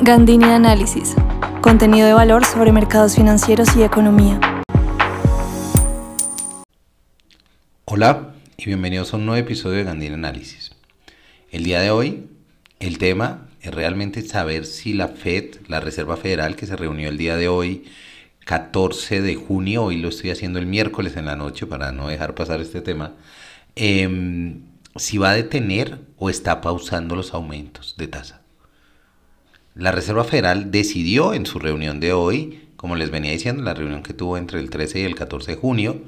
Gandini Análisis. Contenido de valor sobre mercados financieros y economía. Hola y bienvenidos a un nuevo episodio de Gandini Análisis. El día de hoy, el tema es realmente saber si la Fed, la Reserva Federal, que se reunió el día de hoy, 14 de junio, hoy lo estoy haciendo el miércoles en la noche para no dejar pasar este tema, em, si va a detener o está pausando los aumentos de tasa. La Reserva Federal decidió en su reunión de hoy, como les venía diciendo, la reunión que tuvo entre el 13 y el 14 de junio,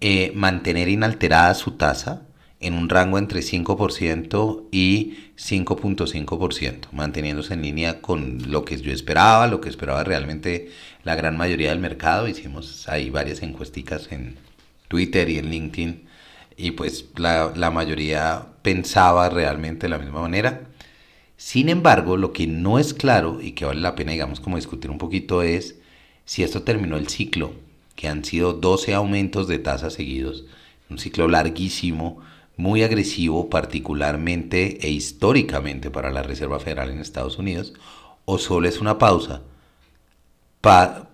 eh, mantener inalterada su tasa en un rango entre 5% y 5.5%, manteniéndose en línea con lo que yo esperaba, lo que esperaba realmente la gran mayoría del mercado. Hicimos ahí varias encuesticas en Twitter y en LinkedIn y pues la, la mayoría pensaba realmente de la misma manera. Sin embargo, lo que no es claro y que vale la pena, digamos, como discutir un poquito es si esto terminó el ciclo, que han sido 12 aumentos de tasas seguidos, un ciclo larguísimo, muy agresivo, particularmente e históricamente para la Reserva Federal en Estados Unidos, o solo es una pausa,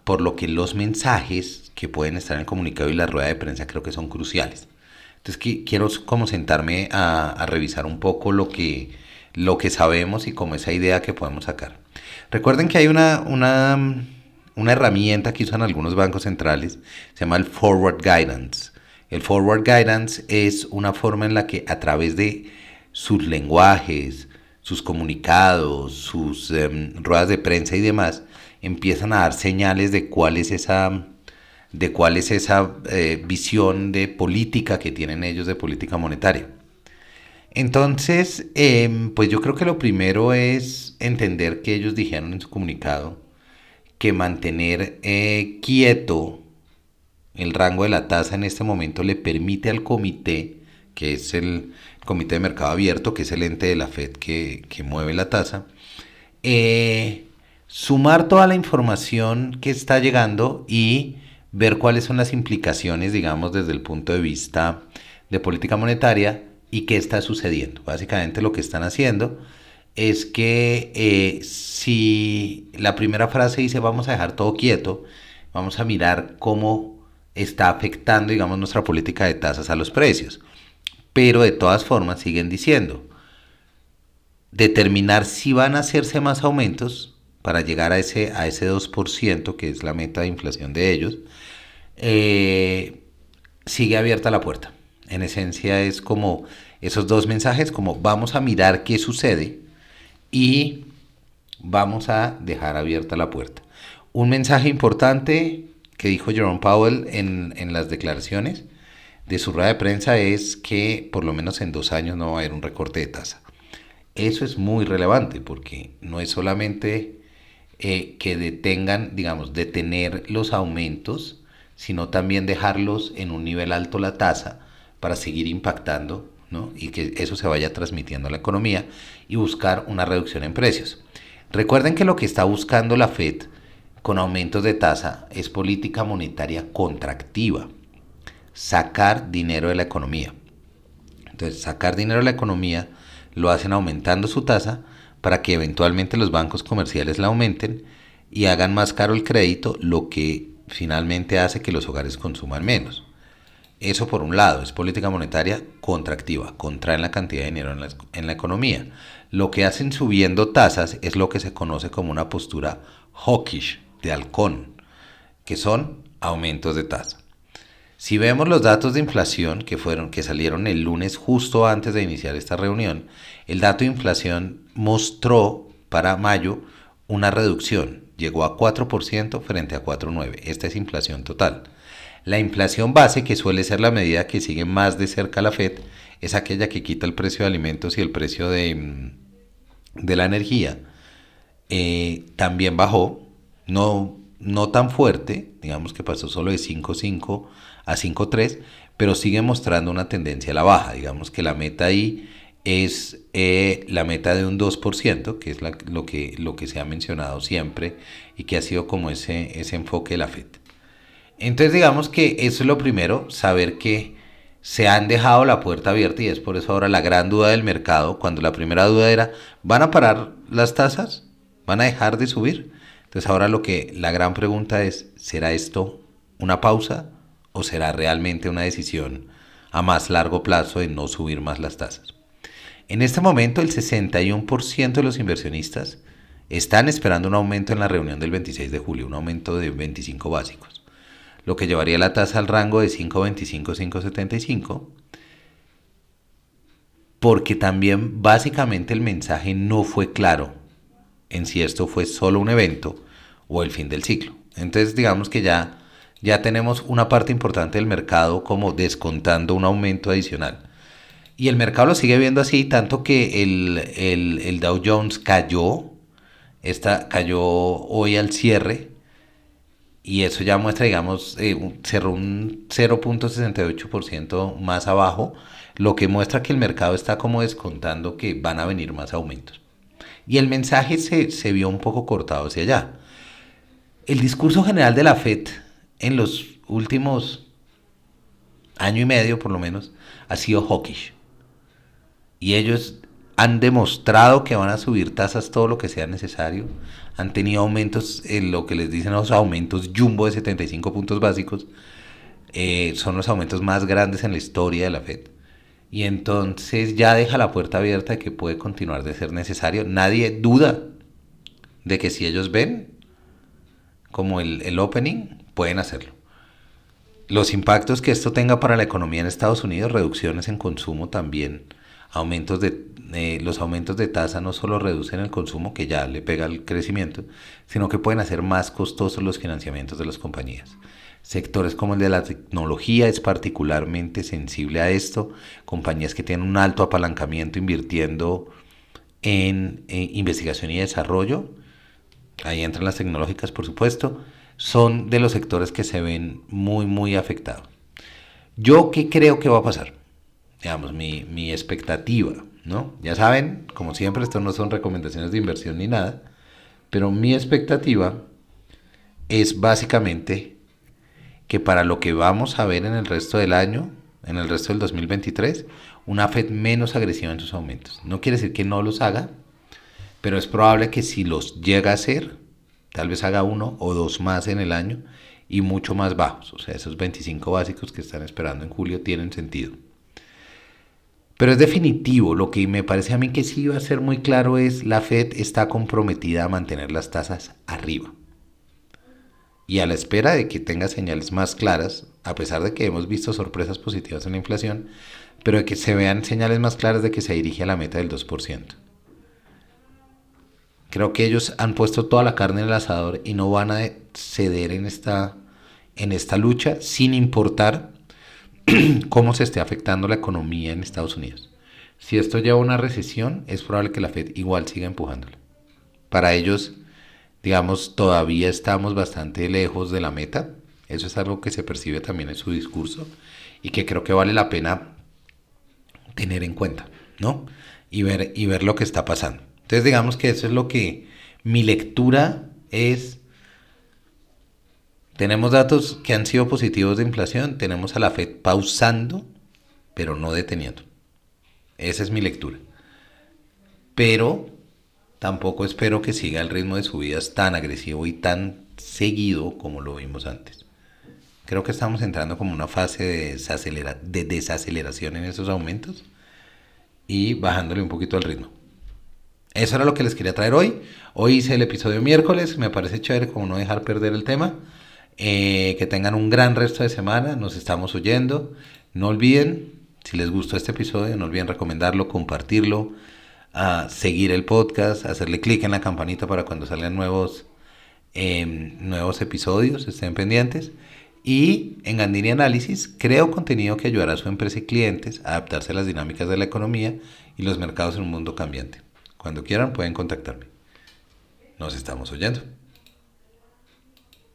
por lo que los mensajes que pueden estar en el comunicado y la rueda de prensa creo que son cruciales. Entonces quiero como sentarme a revisar un poco lo que lo que sabemos y como esa idea que podemos sacar. Recuerden que hay una, una, una herramienta que usan algunos bancos centrales, se llama el Forward Guidance. El Forward Guidance es una forma en la que a través de sus lenguajes, sus comunicados, sus em, ruedas de prensa y demás, empiezan a dar señales de cuál es esa, de cuál es esa eh, visión de política que tienen ellos de política monetaria. Entonces, em, pues yo creo que lo primero es entender que ellos dijeron en su comunicado que mantener eh, quieto el rango de la tasa en este momento le permite al comité, que es el comité de mercado abierto, que es el ente de la Fed que, mueve la tasa, eh, sumar toda la información que está llegando y ver cuáles son las implicaciones, digamos, desde el punto de vista de política monetaria ¿Y qué está sucediendo? Básicamente lo que están haciendo es que eh, si la primera frase dice vamos a dejar todo quieto, vamos a mirar cómo está afectando, digamos, nuestra política de tasas a los precios. Pero de todas formas siguen diciendo, determinar si van a hacerse más aumentos para llegar a ese, a ese 2%, que es la meta de inflación de ellos, eh, sigue abierta la puerta. En esencia es como esos dos mensajes, como vamos a mirar qué sucede y vamos a dejar abierta la puerta. Un mensaje importante que dijo Jerome Powell en, en las declaraciones de su rueda de prensa es que por lo menos en dos años no va a haber un recorte de tasa. Eso es muy relevante porque no es solamente eh, que detengan, digamos, detener los aumentos, sino también dejarlos en un nivel alto la tasa para seguir impactando ¿no? y que eso se vaya transmitiendo a la economía y buscar una reducción en precios. Recuerden que lo que está buscando la Fed con aumentos de tasa es política monetaria contractiva, sacar dinero de la economía. Entonces, sacar dinero de la economía lo hacen aumentando su tasa para que eventualmente los bancos comerciales la aumenten y hagan más caro el crédito, lo que finalmente hace que los hogares consuman menos. Eso por un lado, es política monetaria contractiva, contraen la cantidad de dinero en la, economía. Lo que hacen subiendo tasas es lo que se conoce como una postura hawkish, de halcón, que son aumentos de tasa. Si vemos los datos de inflación que fueron que salieron el lunes justo antes de iniciar esta reunión, el dato de inflación mostró para mayo una reducción, llegó a 4% frente a 4.9. Esta es inflación total. La inflación base, que suele ser la medida que sigue más de cerca la Fed, es aquella que quita el precio de alimentos y el precio de, mm, de la energía. Eh, también bajó, no, no tan fuerte, digamos que pasó solo de 5.5 a 5.3, pero sigue mostrando una tendencia a la baja. Digamos que la meta ahí es eh, la meta de un 2%, que es lo, que, lo que se ha mencionado siempre y que ha sido como ese, ese enfoque de la Fed. Entonces digamos que eso es lo primero, saber que se han dejado la puerta abierta y es por eso ahora la gran duda del mercado, cuando la primera duda era, ¿van a parar las tasas? van a dejar de subir. Entonces ahora lo que la gran pregunta es, ¿será esto una pausa o será realmente una decisión a más largo plazo de no subir más las tasas? En este momento el 61% de los inversionistas están esperando un aumento en la reunión del 26 de julio, un aumento de 25 básicos, lo que llevaría la tasa al rango de 5.25-5.75, porque también básicamente el mensaje no fue claro en si esto fue solo un evento o el fin del ciclo. Entonces digamos que ya, ya tenemos una parte importante del mercado como descontando un aumento adicional. Y el mercado lo sigue viendo así, tanto que el, el Dow Jones cayó esta cayó hoy al cierre y eso ya muestra, digamos, eh, cerró un 0.68% más abajo, lo que muestra que el mercado está como descontando que van a venir más aumentos. Y el mensaje se, se vio un poco cortado hacia allá. El discurso general de la FED en los últimos año y medio, por lo menos, ha sido hawkish. Y ellos han demostrado que van a subir tasas todo lo que sea necesario. Han tenido aumentos, en lo que les dicen los aumentos jumbo de 75 puntos básicos. Eh, son los aumentos más grandes en la historia de la Fed. Y entonces ya deja la puerta abierta de que puede continuar de ser necesario. Nadie duda de que si ellos ven como el, el opening, pueden hacerlo. Los impactos que esto tenga para la economía en Estados Unidos, reducciones en consumo también aumentos de eh, los aumentos de tasa no solo reducen el consumo, que ya le pega el crecimiento, sino que pueden hacer más costosos los financiamientos de las compañías. Sectores como el de la tecnología es particularmente sensible a esto. Compañías que tienen un alto apalancamiento invirtiendo en eh, investigación y desarrollo, ahí entran las tecnológicas por supuesto, son de los sectores que se ven muy, muy afectados. ¿Yo qué creo que va a pasar? Digamos, mi, mi expectativa, ¿no? Ya saben, como siempre, esto no son recomendaciones de inversión ni nada, pero mi expectativa es básicamente que para lo que vamos a ver en el resto del año, en el resto del 2023, una Fed menos agresiva en sus aumentos. No quiere decir que no los haga, pero es probable que si los llega a hacer, tal vez haga uno o dos más en el año y mucho más bajos. O sea, esos 25 básicos que están esperando en julio tienen sentido. Pero es definitivo, lo que me parece a mí que sí va a ser muy claro es la Fed está comprometida a mantener las tasas arriba. Y a la espera de que tenga señales más claras, a pesar de que hemos visto sorpresas positivas en la inflación, pero de que se vean señales más claras de que se dirige a la meta del 2%. Creo que ellos han puesto toda la carne en el asador y no van a ceder en esta, en esta lucha sin importar cómo se esté afectando la economía en Estados Unidos. Si esto lleva a una recesión, es probable que la Fed igual siga empujándolo. Para ellos, digamos, todavía estamos bastante lejos de la meta. Eso es algo que se percibe también en su discurso y que creo que vale la pena tener en cuenta, ¿no? Y ver, y ver lo que está pasando. Entonces, digamos que eso es lo que mi lectura es tenemos datos que han sido positivos de inflación, tenemos a la Fed pausando, pero no deteniendo. Esa es mi lectura. Pero tampoco espero que siga el ritmo de subidas tan agresivo y tan seguido como lo vimos antes. Creo que estamos entrando como una fase de, de desaceleración en esos aumentos y bajándole un poquito el ritmo. Eso era lo que les quería traer hoy. Hoy hice el episodio miércoles, me parece chévere como no dejar perder el tema. Eh, que tengan un gran resto de semana. Nos estamos oyendo. No olviden, si les gustó este episodio, no olviden recomendarlo, compartirlo, a seguir el podcast, hacerle clic en la campanita para cuando salgan nuevos, em, nuevos episodios, estén pendientes. Y en Gandini Análisis creo contenido que ayudará a su empresa y clientes a adaptarse a las dinámicas de la economía y los mercados en un mundo cambiante. Cuando quieran pueden contactarme. Nos estamos oyendo.